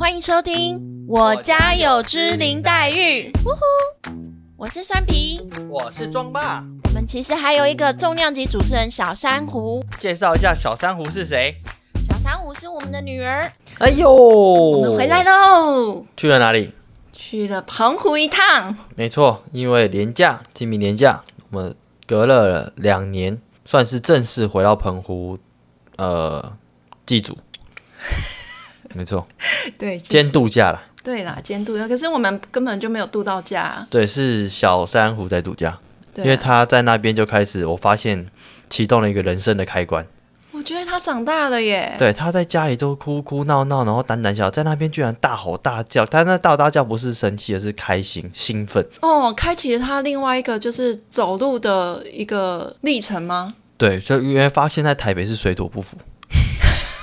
欢迎收听《我家有只林黛玉》。呜呼，我是酸皮。我是庄霸，我们其实还有一个重量级主持人小珊瑚。介绍一下小珊瑚是谁？小珊瑚是我们的女儿。哎呦，我我们回来喽，去了哪里？去了澎湖一趟。没错，因为年假，清明年假，我们隔了两年，算是正式回到澎湖，呃，祭祖。没错，对，兼度假了。对啦，监督。可是我们根本就没有度到假。对，是小珊瑚在度假，对啊因为他在那边就开始，我发现启动了一个人生的开关。我觉得他长大了耶。对，他在家里都哭哭闹闹，然后胆胆小，在那边居然大吼大叫。他那大吼大叫不是生气，而是开心兴奋。哦，开启了他另外一个就是走路的一个历程吗？对，所以因为发现在台北是水土不服，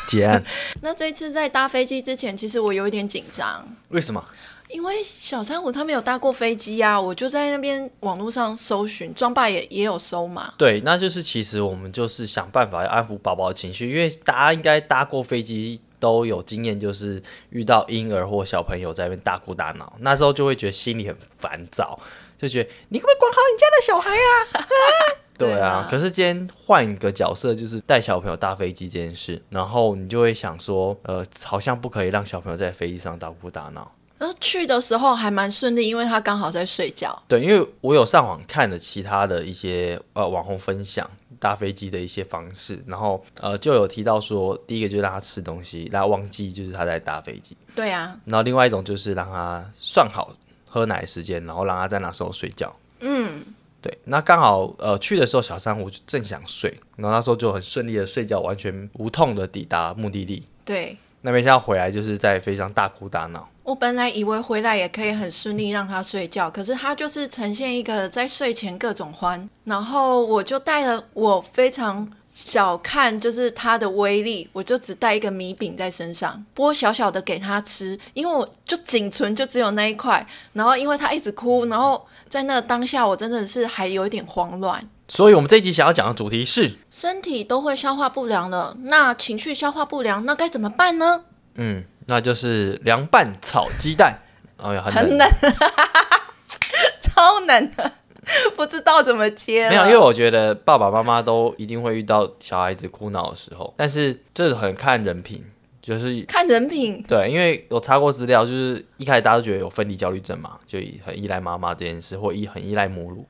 结案。那这一次在搭飞机之前，其实我有一点紧张。为什么？因为小珊瑚他没有搭过飞机呀、我就在那边网络上搜寻，庄爸也也有搜嘛。对，那就是其实我们就是想办法要安抚宝宝的情绪，因为大家应该搭过飞机都有经验，就是遇到婴儿或小朋友在那边大哭大闹，那时候就会觉得心里很烦躁，就觉得你可不可以管好你家的小孩啊？对对，啊可是今天换一个角色，就是带小朋友搭飞机这件事，然后你就会想说，呃，好像不可以让小朋友在飞机上大哭打闹。然后去的时候还蛮顺利，因为他刚好在睡觉。对，因为我有上网看了其他的一些呃网红分享搭飞机的一些方式，然后呃就有提到说，第一个就是让他吃东西，让他忘记就是他在搭飞机，对啊，然后另外一种就是让他算好喝奶时间，然后让他在那时候睡觉。嗯，对，那刚好呃去的时候小珊瑚就正想睡，然后那时候就很顺利的睡觉，完全无痛的抵达目的地。对。那没想到回来就是在飞机上大哭大闹。我本来以为回来也可以很顺利让他睡觉，可是他就是呈现一个在睡前各种欢，然后我就带了我非常小看就是他的威力，我就只带一个米饼在身上，剥小小的给他吃，因为我就仅存就只有那一块，然后因为他一直哭，然后在那个当下我真的是还有一点慌乱。所以我们这一集想要讲的主题是，身体都会消化不良了，那情绪消化不良，那该怎么办呢？嗯，那就是凉拌炒鸡蛋。哎呀，很冷。很冷，超冷的，不知道怎么接。没有，因为我觉得爸爸妈妈都一定会遇到小孩子哭闹的时候，但是这很看人品，就是看人品，对，因为有查过资料，就是一开始大家都觉得有分离焦虑症嘛，就很依赖妈妈这件事，或依很依赖母乳，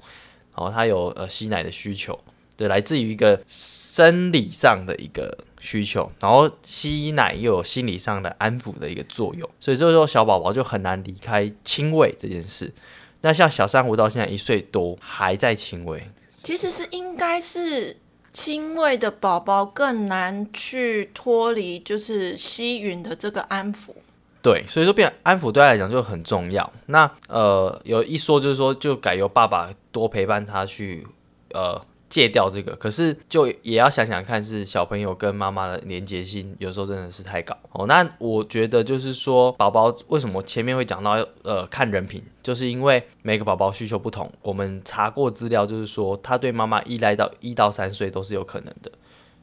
然后他有呃吸奶的需求，对，来自于一个生理上的一个需求，然后吸奶又有心理上的安抚的一个作用，所以这时候小宝宝就很难离开亲喂这件事。那像小珊瑚到现在一岁多还在亲喂，其实是应该是亲喂的宝宝更难去脱离就是吸吮的这个安抚。对，所以说变安抚对他来讲就很重要。那呃，有一说就是说，就改由爸爸多陪伴他去呃戒掉这个，可是就也要想想看，是小朋友跟妈妈的连结性有时候真的是太高哦。那我觉得就是说，宝宝为什么前面会讲到呃看人品，就是因为每个宝宝需求不同。我们查过资料，就是说他对妈妈依赖到一到三岁都是有可能的，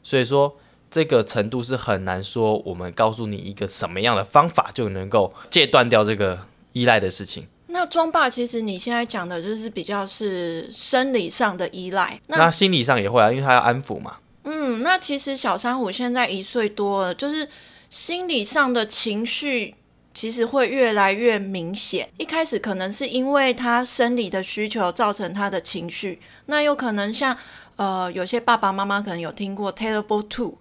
所以说。这个程度是很难说，我们告诉你一个什么样的方法就能够戒断掉这个依赖的事情。那装爸，其实你现在讲的就是比较是生理上的依赖。那那心理上也会啊，因为他要安抚嘛。嗯，那其实小珊瑚现在一岁多了，就是心理上的情绪其实会越来越明显。一开始可能是因为他生理的需求造成他的情绪，那有可能像呃有些爸爸妈妈可能有听过 Terrible Two，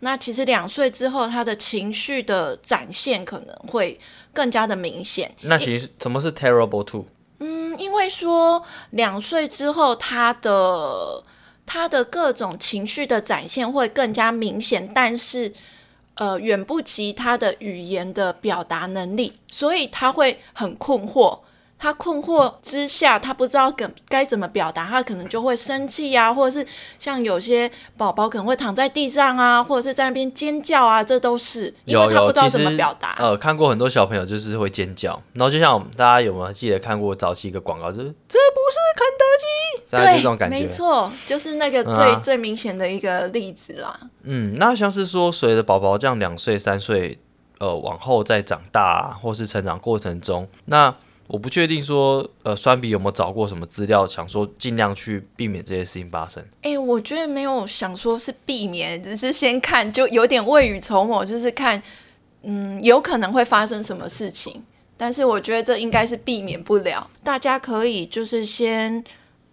那其实两岁之后他的情绪的展现可能会更加的明显。那其实什么是 terrible two？嗯，因为说两岁之后，他的他的各种情绪的展现会更加明显，但是呃，远不及他的语言的表达能力，所以他会很困惑。他困惑之下，他不知道该该怎么表达，他可能就会生气啊，或者是像有些宝宝可能会躺在地上啊，或者是在那边尖叫啊，这都是因为他不知道怎么表达。呃，看过很多小朋友就是会尖叫，然后就像大家有没有记得看过早期一个广告，就是这不是肯德基，大概这种感觉。没错，就是那个最、嗯啊最明显的一个例子啦。嗯，那像是说随着宝宝这样两岁三岁，呃往后再长大啊，或是成长过程中，那我不确定说呃酸比有没有找过什么资料，想说尽量去避免这些事情发生。哎、我觉得没有想说是避免，只是先看，就有点未雨绸缪，就是看，嗯，有可能会发生什么事情。但是我觉得这应该是避免不了，大家可以就是先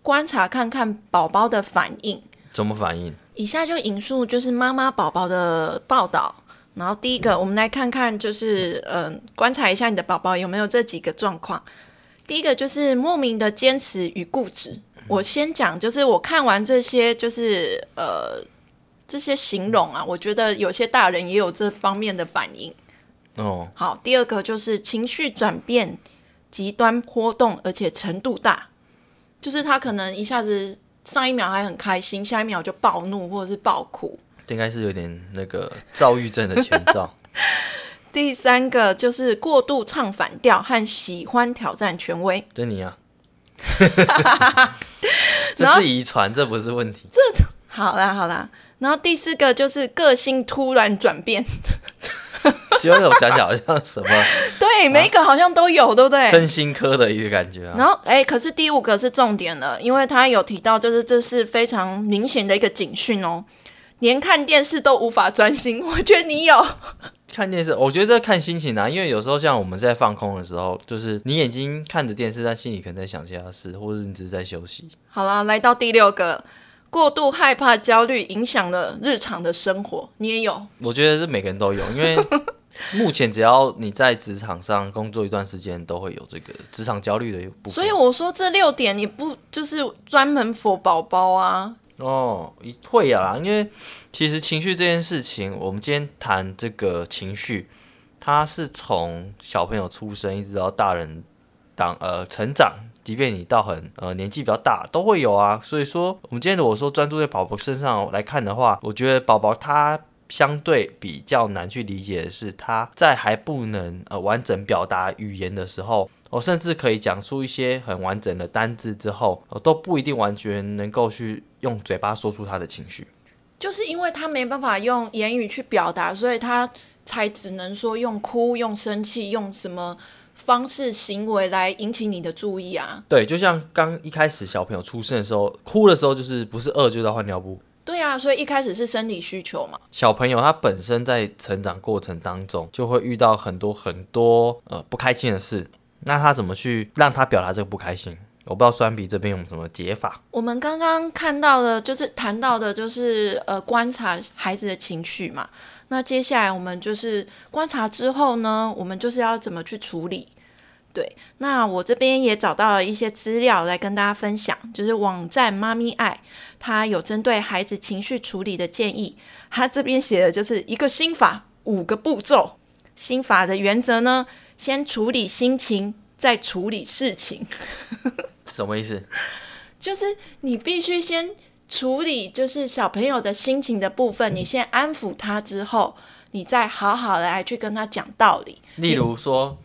观察看看宝宝的反应。怎么反应？以下就引述就是妈妈宝宝的报道，然后第一个我们来看看就是嗯、呃观察一下你的宝宝有没有这几个状况。第一个就是莫名的坚持与固执。我先讲，就是我看完这些就是呃这些形容啊，我觉得有些大人也有这方面的反应。哦，好，第二个就是情绪转变极端波动，而且程度大，就是他可能一下子上一秒还很开心，下一秒就暴怒或者是暴哭。应该是有点那个躁郁症的前兆。第三个就是过度唱反调和喜欢挑战权威。这你啊，这是遗传，这不是问题。这好啦好啦，然后第四个就是个性突然转变。结果我想想好像什么对，每一个好像都有，对不对？身心科的一个感觉啊。然后，哎，可是第五个是重点了，因为他有提到，就是这是非常明显的一个警讯哦，连看电视都无法专心。我觉得你有，看电视，我觉得这看心情啊，因为有时候像我们在放空的时候，就是你眼睛看着电视，但心里可能在想其他事，或者是你只是在休息。好啦，来到第六个，过度害怕、焦虑影响了日常的生活，你也有。我觉得是每个人都有，因为 目前只要你在职场上工作一段时间，都会有这个职场焦虑的一部分。所以我说这六点你不就是专门否宝宝啊？哦，会呀，因为其实情绪这件事情，我们今天谈这个情绪，它是从小朋友出生一直到大人当呃成长，即便你到很呃年纪比较大，都会有啊。所以说，我们今天如果说专注在宝宝身上来看的话，我觉得宝宝他。相对比较难去理解的是，他在还不能呃完整表达语言的时候，我、甚至可以讲出一些很完整的单字之后，我、都不一定完全能够去用嘴巴说出他的情绪。就是因为他没办法用言语去表达，所以他才只能说用哭、用生气、用什么方式、行为来引起你的注意啊。对，就像刚一开始小朋友出生的时候，哭的时候就是不是饿就是要换尿布。所以一开始是生理需求嘛。小朋友他本身在成长过程当中，就会遇到很多很多呃不开心的事，那他怎么去让他表达这个不开心？我不知道酸比这边有什么解法。我们刚刚看到的，就是谈到的，就是呃观察孩子的情绪嘛。那接下来我们就是观察之后呢，我们就是要怎么去处理。对，那我这边也找到了一些资料来跟大家分享，就是网站妈咪爱，它有针对孩子情绪处理的建议。它这边写的就是一个心法，五个步骤。心法的原则呢，先处理心情，再处理事情。什么意思？就是你必须先处理，就是小朋友的心情的部分，你先安抚他之后，你再好好的来去跟他讲道理。例如说，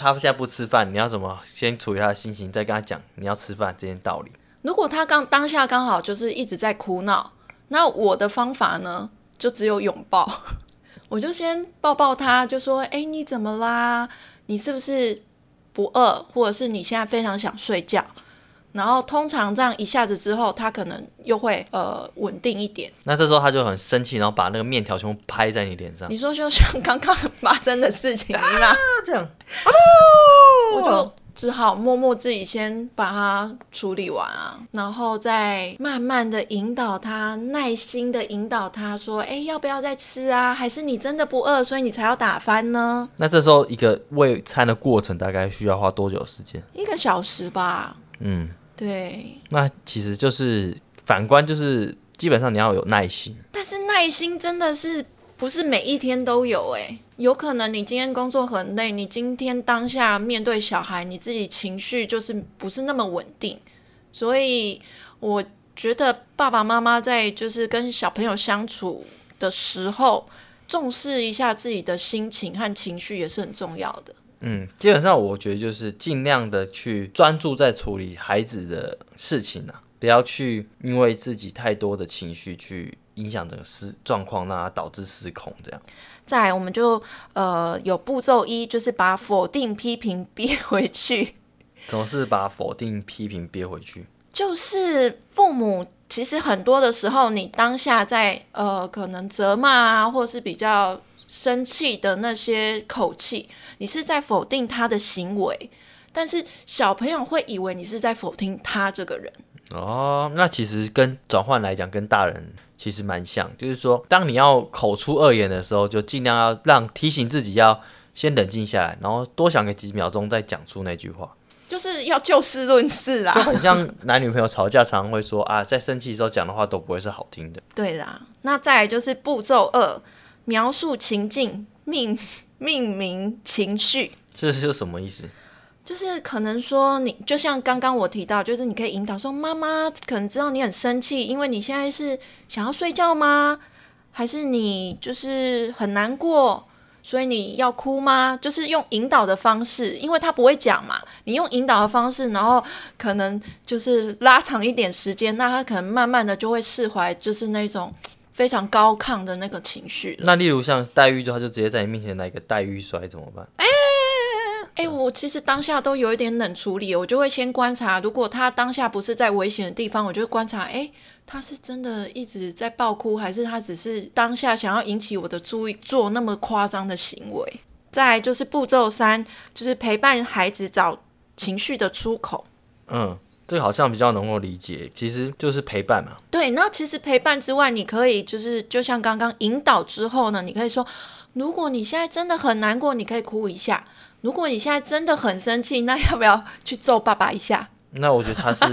他现在不吃饭，你要怎么先处理他的心情，再跟他讲你要吃饭这件道理？如果他刚当下刚好就是一直在哭闹，那我的方法呢，就只有拥抱。我就先抱抱他，就说：“哎、你怎么啦？你是不是不饿，或者是你现在非常想睡觉？”然后通常这样一下子之后，他可能又会呃稳定一点。那这时候他就很生气，然后把那个面条全部拍在你脸上。你说就像刚刚发生的事情一样，这样，我就只好默默自己先把它处理完啊，然后再慢慢的引导他，耐心的引导他说：“哎，要不要再吃啊？还是你真的不饿，所以你才要打翻呢？那这时候一个喂餐的过程大概需要花多久时间？一个小时吧。嗯，对，那其实就是反观，就是基本上你要有耐心。但是耐心真的是不是每一天都有哎、有可能你今天工作很累，你今天当下面对小孩，你自己情绪就是不是那么稳定，所以我觉得爸爸妈妈在就是跟小朋友相处的时候，重视一下自己的心情和情绪也是很重要的。嗯，基本上我觉得就是尽量的去专注在处理孩子的事情啊，不要去因为自己太多的情绪去影响整个失状况，让它导致失控这样。再来，我们就呃有步骤一，就是把否定批评憋回去。总是把否定批评憋回去？就是父母其实很多的时候，你当下在呃可能责骂啊，或是比较生气的那些口气，你是在否定他的行为，但是小朋友会以为你是在否定他这个人。哦，那其实跟转换来讲，跟大人其实蛮像，就是说，当你要口出恶言的时候，就尽量要让提醒自己要先冷静下来，然后多想个几秒钟再讲出那句话。就是要就事论事啦，就很像男女朋友吵架，常常会说啊，在生气的时候讲的话都不会是好听的。对啦，那再来就是步骤二，描述情境，命 命名情绪。这是什么意思？就是可能说你，就像刚刚我提到，就是你可以引导说，妈妈可能知道你很生气，因为你现在是想要睡觉吗？还是你就是很难过？所以你要哭吗？就是用引导的方式，因为他不会讲嘛。你用引导的方式，然后可能就是拉长一点时间，那他可能慢慢的就会释怀，就是那种非常高亢的那个情绪。那例如像黛玉，就他就直接在你面前来一个黛玉摔，怎么办？哎哎，我其实当下都有一点冷处理，我就会先观察，如果他当下不是在危险的地方，我就会观察，哎。他是真的一直在爆哭，还是他只是当下想要引起我的注意，做那么夸张的行为？再就是步骤三，就是陪伴孩子找情绪的出口。嗯，这个好像比较能够理解，其实就是陪伴嘛。对，那其实陪伴之外，你可以就是就像刚刚引导之后呢，你可以说，如果你现在真的很难过，你可以哭一下；如果你现在真的很生气，那要不要去揍爸爸一下？那我觉得他是。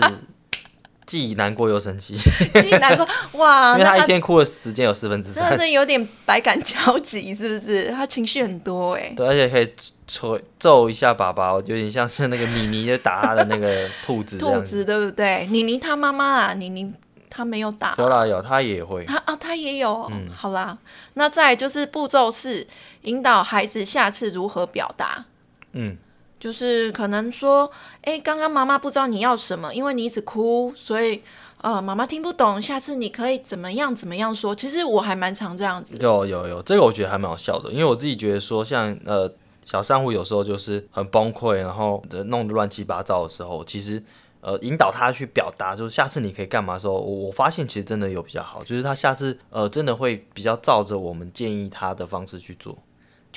既难过又生气，既难过 哇！因为他一天哭的时间有四分之三，真的是有点百感交集，是不是？他情绪很多哎。对，而且可以捶揍一下爸爸，有点像是那个妮妮就打他的那个兔子。兔子对不对？妮妮他妈妈啊，妮妮他没有打。有啦有，他也会。他啊，他也有。嗯，好啦，那再就是步骤是，引导孩子下次如何表达。嗯。就是可能说，哎，刚刚妈妈不知道你要什么，因为你一直哭，所以呃，妈妈听不懂。下次你可以怎么样怎么样说？其实我还蛮常这样子。有有有，这个我觉得还蛮好笑的，因为我自己觉得说，像呃小商户有时候就是很崩溃，然后弄得乱七八糟的时候，其实呃引导他去表达，就是下次你可以干嘛的时候，我发现其实真的有比较好，就是他下次呃真的会比较照着我们建议他的方式去做。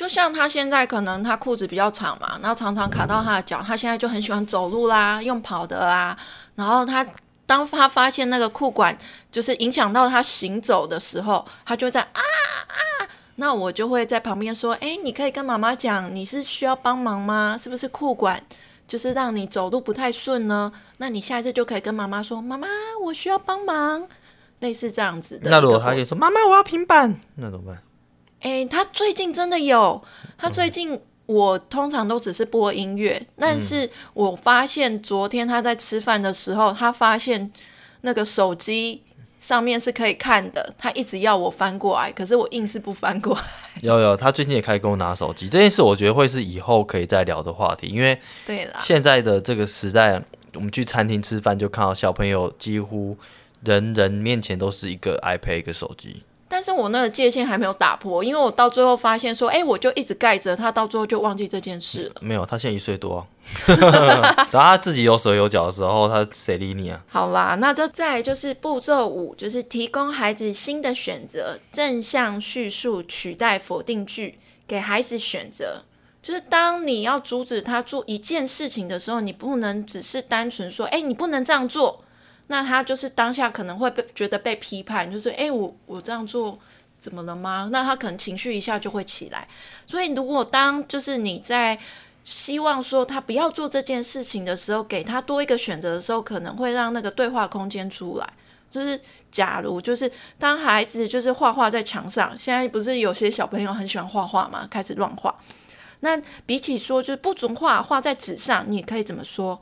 就像他现在可能他裤子比较长嘛，然后常常卡到他的脚，他现在就很喜欢走路啦，用跑的啊。然后他当他发现那个裤管就是影响到他行走的时候，他就在啊啊。那我就会在旁边说：“哎，你可以跟妈妈讲，你是需要帮忙吗？是不是裤管就是让你走路不太顺呢？那你下一次就可以跟妈妈说：妈妈，我需要帮忙，类似这样子的。那如果他可以说：妈妈，我要平板，那怎么办？”哎，他最近真的有。他最近我通常都只是播音乐，但是我发现昨天他在吃饭的时候，他发现那个手机上面是可以看的。他一直要我翻过来，可是我硬是不翻过来。有有，他最近也开始跟我拿手机这件事，我觉得会是以后可以再聊的话题，因为对了，现在的这个时代，我们去餐厅吃饭就看到小朋友几乎人人面前都是一个 iPad 一个手机。但是我那个界限还没有打破，因为我到最后发现说，哎，我就一直盖着他，到最后就忘记这件事了。没有，他现在一岁多，等他自己有手有脚的时候，他谁理你啊？好啦，那就再就是步骤五，就是提供孩子新的选择，正向叙述取代否定句，给孩子选择。就是当你要阻止他做一件事情的时候，你不能只是单纯说，哎，你不能这样做。那他就是当下可能会被觉得被批判，就是哎，我我这样做怎么了吗？那他可能情绪一下就会起来。所以如果当就是你在希望说他不要做这件事情的时候，给他多一个选择的时候，可能会让那个对话空间出来。就是假如就是当孩子就是画画在墙上，现在不是有些小朋友很喜欢画画嘛，开始乱画。那比起说就是不准画画在纸上，你可以怎么说？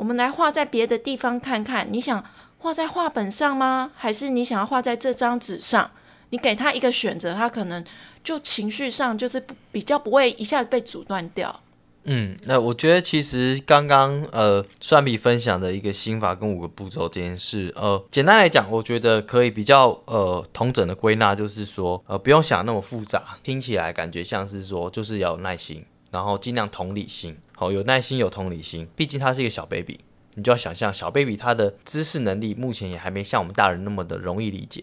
我们来画在别的地方看看，你想画在画本上吗？还是你想要画在这张纸上？你给他一个选择，他可能就情绪上就是比较不会一下子被阻断掉。嗯，那我觉得其实刚刚呃蒜皮分享的一个心法跟五个步骤这件事，呃，简单来讲，我觉得可以比较呃同整的归纳，就是说呃不用想那么复杂，听起来感觉像是说就是要有耐心，然后尽量同理心，好有耐心有同理心，毕竟他是一个小 baby，你就要想象小 baby 他的知识能力目前也还没像我们大人那么的容易理解。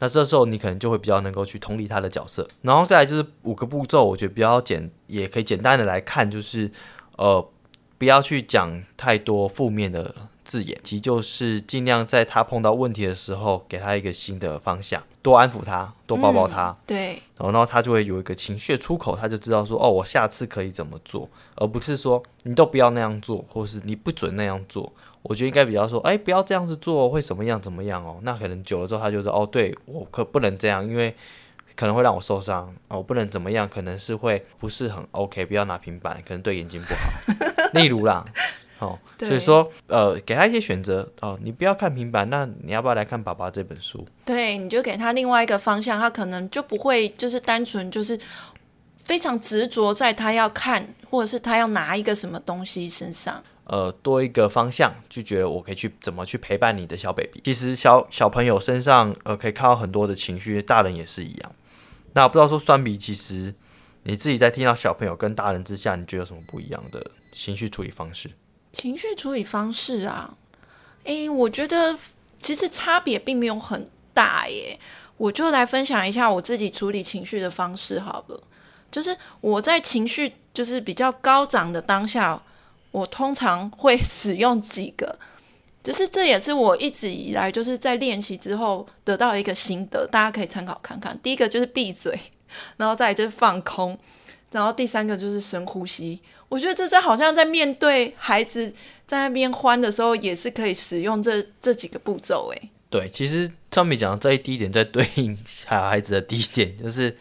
那这时候你可能就会比较能够去同理他的角色，然后再来就是五个步骤，我觉得比较简，也可以简单的来看，就是呃不要去讲太多负面的字眼，其就是尽量在他碰到问题的时候，给他一个新的方向，多安抚他，多抱抱他，对，然后他就会有一个情绪出口，他就知道说哦，我下次可以怎么做，而不是说你都不要那样做，或是你不准那样做。我觉得应该比较说，哎，不要这样子做，会怎么样怎么样哦？那可能久了之后，他就说，哦，对我可不能这样，因为可能会让我受伤哦，我不能怎么样，可能是会不是很 OK，不要拿平板，可能对眼睛不好。例如啦，哦，所以说，呃，给他一些选择哦，你不要看平板，那你要不要来看爸爸这本书？对，你就给他另外一个方向，他可能就不会就是单纯就是非常执着在他要看或者是他要拿一个什么东西身上。呃，多一个方向，就觉得我可以去怎么去陪伴你的小 baby。其实小小朋友身上，呃，可以看到很多的情绪，大人也是一样。那不知道说酸比，其实你自己在听到小朋友跟大人之下，你觉得有什么不一样的情绪处理方式？情绪处理方式啊，诶，我觉得其实差别并没有很大耶。我就来分享一下我自己处理情绪的方式好了。就是我在情绪就是比较高涨的当下。我通常会 使用几个，只是这也是我一直以来就是在练习之后得到一个心得，大家可以参考看看。第一个就是闭嘴，然后再就是放空，然后第三个就是深呼吸。我觉得这在好像在面对孩子在那边欢的时候，也是可以使用这这几个步骤。诶，对，其实张米讲的这一第一点在对应小孩子的第一点，就是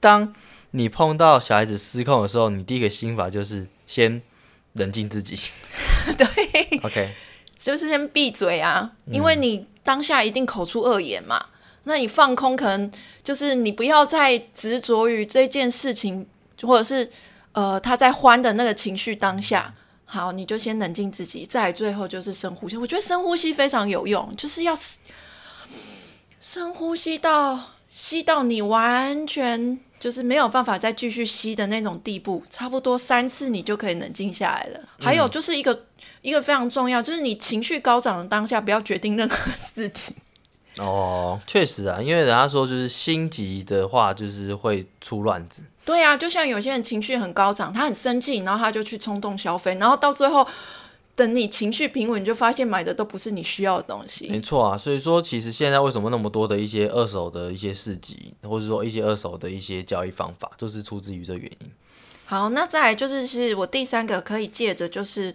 当你碰到小孩子失控的时候，你第一个心法就是先。冷静自己，对，OK，就是先闭嘴啊，因为你当下一定口出恶言嘛。那你放空，可能就是你不要再执着于这件事情，或者是呃他在欢的那个情绪当下。好，你就先冷静自己，再最后就是深呼吸。我觉得深呼吸非常有用，就是要深呼吸到吸到你完全。就是没有办法再继续吸的那种地步，差不多三次你就可以冷静下来了。还有就是一个一个非常重要，就是你情绪高涨的当下，不要决定任何事情。哦，确实啊，因为人家说就是心急的话，就是会出乱子。对啊，就像有些人情绪很高涨，他很生气，然后他就去冲动消费，然后到最后。等你情绪平稳，你就发现买的都不是你需要的东西。没错啊，所以说其实现在为什么那么多的一些二手的一些市集，或者说一些二手的一些交易方法，就是出自于这原因。好，那再来就是是我第三个可以借着就是，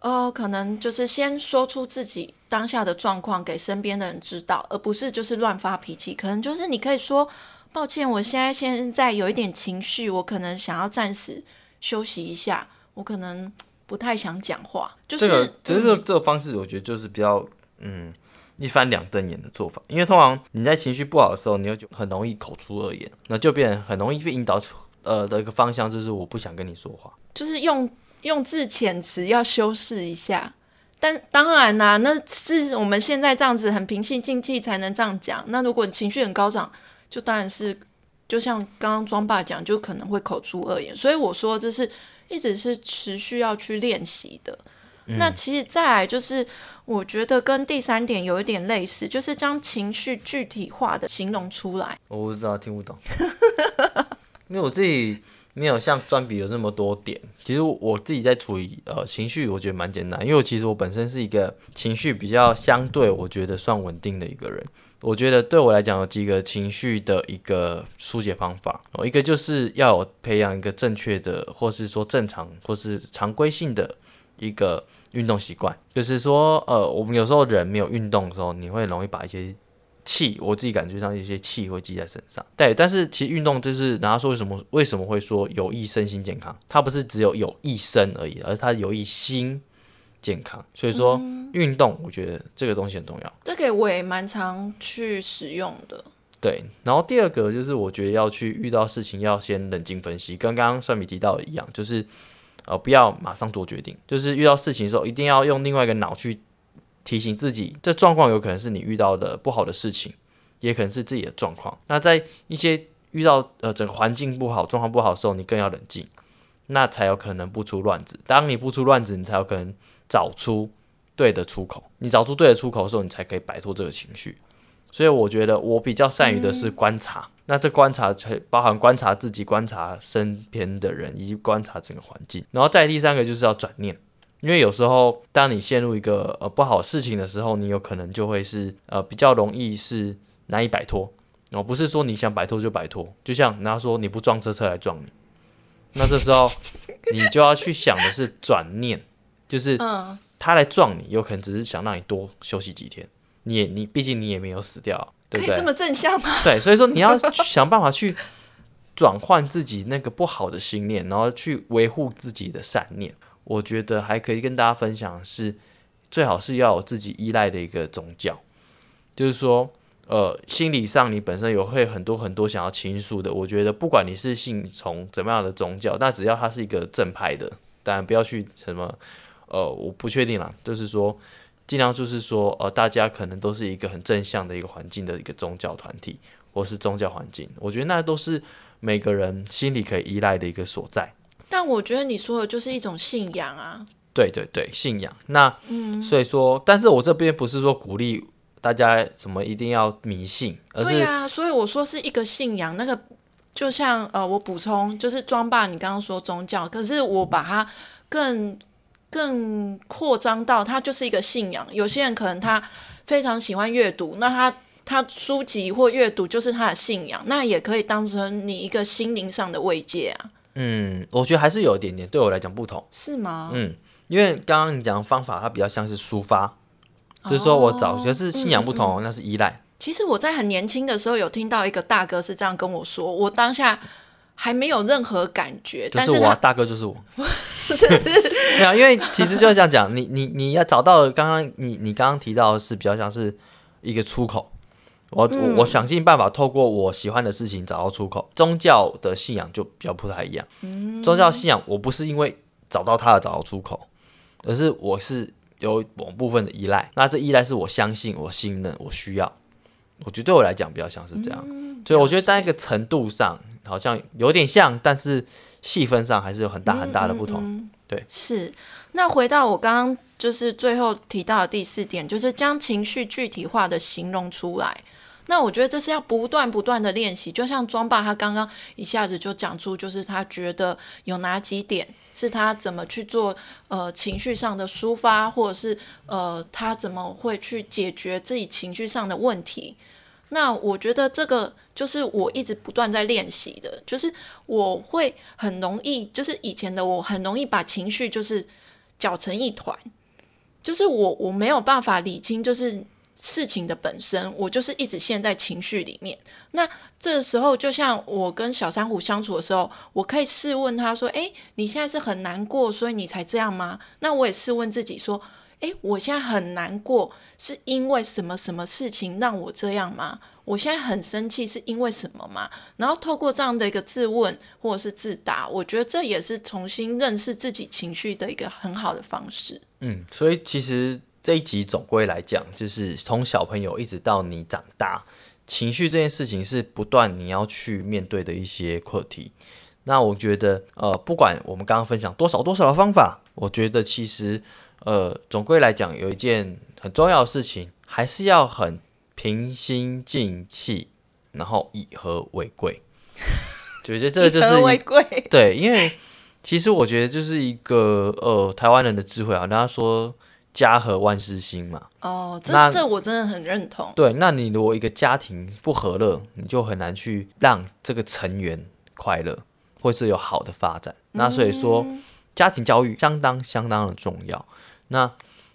呃，可能就是先说出自己当下的状况给身边的人知道，而不是就是乱发脾气。可能就是你可以说，抱歉，我现在现在有一点情绪，我可能想要暂时休息一下，我可能。不太想讲话，就是这个，只是这这个方式，我觉得就是比较嗯一翻两瞪眼的做法。因为通常你在情绪不好的时候，你就很容易口出恶言，那就变很容易被引导呃的一个方向，就是我不想跟你说话，就是用用字遣词要修饰一下。但当然啦，那是我们现在这样子很平心静气才能这样讲。那如果你情绪很高涨，就当然是就像刚刚庄爸讲，就可能会口出恶言。所以我说这是。一直是持续要去练习的。那其实再来就是，我觉得跟第三点有一点类似，就是将情绪具体化的形容出来。我不知道，听不懂。因为我自己没有像专笔有那么多点。其实我自己在处理呃情绪，我觉得蛮简单。因为其实我本身是一个情绪比较相对，我觉得算稳定的一个人。我觉得对我来讲有几个情绪的一个疏解方法哦，一个就是要培养一个正确的，或是说正常或是常规性的一个运动习惯。就是说，呃，我们有时候人没有运动的时候，你会容易把一些气，我自己感觉上一些气会积在身上。对，但是其实运动就是，人家说为什么为什么会说有益身心健康？它不是只有有益身而已，而是它有益心。健康，所以说运动，我觉得这个东西很重要。这个我也蛮常去使用的。对，然后第二个就是我觉得要去遇到事情要先冷静分析，跟刚刚算米提到的一样，就是呃不要马上做决定，就是遇到事情的时候一定要用另外一个脑去提醒自己，这状况有可能是你遇到的不好的事情，也可能是自己的状况。那在一些遇到呃整个环境不好、状况不好的时候，你更要冷静，那才有可能不出乱子。当你不出乱子，你才有可能找出对的出口。你找出对的出口的时候，你才可以摆脱这个情绪。所以我觉得我比较善于的是观察，那这观察包含观察自己、观察身边的人以及观察整个环境。然后再第三个就是要转念，因为有时候当你陷入一个呃不好事情的时候，你有可能就会是呃比较容易是难以摆脱。哦，不是说你想摆脱就摆脱，就像人家说你不撞车，车来撞你。那这时候你就要去想的是转念，就是他来撞你，有可能只是想让你多休息几天。你也你毕竟你也没有死掉，对不对？这么正向吗？对，所以说你要想办法去转换自己那个不好的心念，然后去维护自己的善念。我觉得还可以跟大家分享是，最好是要有自己依赖的一个宗教，就是说，呃，心理上你本身有会很多很多想要倾诉的。我觉得不管你是信从怎么样的宗教，那只要它是一个正派的，当然不要去什么，呃，我不确定啦，就是说。尽量就是说，呃，大家可能都是一个很正向的一个环境的一个宗教团体，或是宗教环境，我觉得那都是每个人心里可以依赖的一个所在。但我觉得你说的就是一种信仰啊。对对对，信仰。那，嗯，所以说，但是我这边不是说鼓励大家什么一定要迷信，而是对啊，所以我说是一个信仰。那个就像呃，我补充就是庄爸，你刚刚说宗教，可是我把它更。更扩张到它就是一个信仰。有些人可能他非常喜欢阅读，那他他书籍或阅读就是他的信仰，那也可以当成你一个心灵上的慰藉啊。嗯，我觉得还是有一点点对我来讲不同，是吗？嗯，因为刚刚你讲的方法，它比较像是抒发，就是说我找，可是信仰不同，那是依赖。其实我在很年轻的时候有听到一个大哥是这样跟我说，我当下。还没有任何感觉，就是我大哥就是我，没有，因为其实就是这样讲，你你你要找到刚刚你你刚刚提到的是比较像是一个出口，我我我想尽办法透过我喜欢的事情找到出口。宗教的信仰就比较不太一样，宗教信仰我不是因为找到它而找到出口，而是我是有某部分的依赖，那这依赖是我相信、我信任、我需要，我觉得对我来讲比较像是这样，所以我觉得在一个程度上。好像有点像，但是细分上还是有很大很大的不同。对，是。那回到我刚刚就是最后提到的第四点，就是将情绪具体化的形容出来。那我觉得这是要不断不断的练习。就像庄爸他刚刚一下子就讲出，就是他觉得有哪几点是他怎么去做呃情绪上的抒发，或者是呃他怎么会去解决自己情绪上的问题。那我觉得这个就是我一直不断在练习的，就是我会很容易，就是以前的我很容易把情绪就是搅成一团，就是我我没有办法理清就是事情的本身，我就是一直陷在情绪里面。那这时候就像我跟小珊瑚相处的时候，我可以试问他说：“诶，你现在是很难过，所以你才这样吗？”那我也试问自己说。诶，我现在很难过，是因为什么什么事情让我这样吗？我现在很生气，是因为什么吗？然后透过这样的一个自问或者是自答，我觉得这也是重新认识自己情绪的一个很好的方式。嗯，所以其实这一集总归来讲，就是从小朋友一直到你长大，情绪这件事情是不断你要去面对的一些课题。那我觉得，呃，不管我们刚刚分享多少多少的方法，我觉得其实。呃，总归来讲，有一件很重要的事情，还是要很平心静气，然后以和为贵。觉得这个就是对，因为其实我觉得就是一个呃台湾人的智慧啊，大家说家和万事兴嘛。哦，这这我真的很认同。对，那你如果一个家庭不和乐，你就很难去让这个成员快乐，或是有好的发展。那所以说，家庭教育相当相当的重要。那，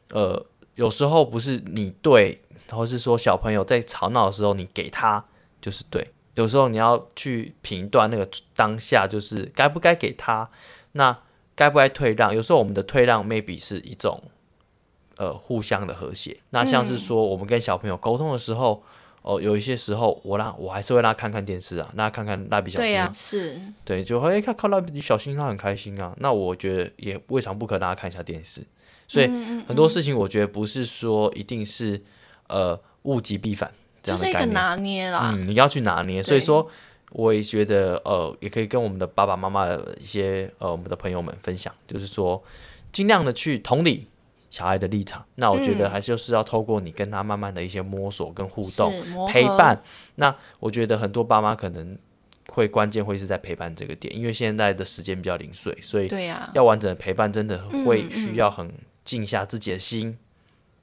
呃，有时候不是你对，或是说小朋友在吵闹的时候，你给他就是对。有时候你要去评断那个当下，就是该不该给他，那该不该退让？有时候我们的退让，maybe 是一种，呃，互相的和谐。那像是说，我们跟小朋友沟通的时候，哦，有一些时候我让我还是会让他看看电视啊，让他看看蜡笔小新，对呀、是，对，就会看看蜡笔小新，他很开心啊。那我觉得也未尝不可，让他看一下电视。所以嗯很多事情，我觉得不是说一定是呃物极必反这就是一个拿捏啦。嗯，你要去拿捏。所以说，我也觉得呃，也可以跟我们的爸爸妈妈的一些呃我们的朋友们分享，就是说尽量的去同理小孩的立场。那我觉得还是就是要透过你跟他慢慢的一些摸索跟互动。陪伴。那我觉得很多爸妈可能会关键会是在陪伴这个点，因为现在的时间比较零碎，所以要完整的陪伴真的会嗯需要很静下自己的心，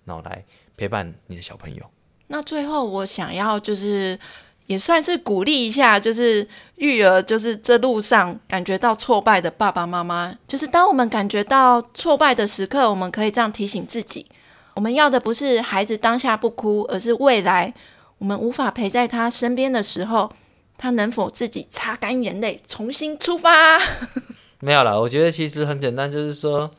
然后来陪伴你的小朋友。那最后我想要就是也算是鼓励一下，就是育儿就是这路上感觉到挫败的爸爸妈妈，就是当我们感觉到挫败的时刻，我们可以这样提醒自己：我们要的不是孩子当下不哭，而是未来我们无法陪在他身边的时候，他能否自己擦干眼泪，重新出发？没有啦，我觉得其实很简单，就是说，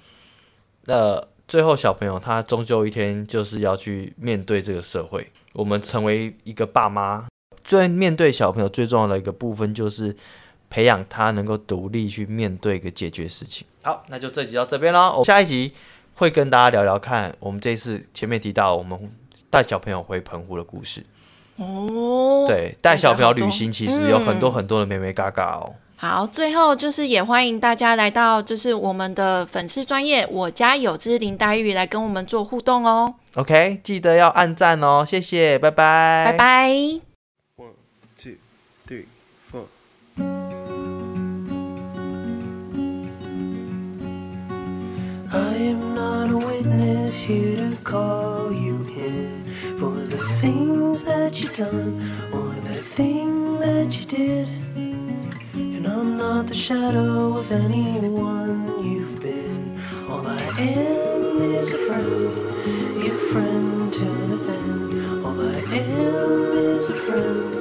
呃，最后小朋友他终究一天就是要去面对这个社会。我们成为一个爸妈，最面对小朋友最重要的一个部分就是培养他能够独立去面对跟解决事情。好，那就这集到这边喽。我下一集会跟大家聊聊看，我们这一次前面提到我们带小朋友回澎湖的故事。哦，对，带小朋友旅行其实有很多嗯很多的美美嘎嘎哦。好，最后就是也欢迎大家来到就是我们的粉丝专业我家有只林黛玉来跟我们做互动哦，OK，记得要按赞哦，谢谢，拜拜，拜拜。Am not a witness here to call you in for the things that you done or the thing that you did. And I'm not the shadow of anyone you've been. All I am is a friend, your friend to the end. All I am is a friend,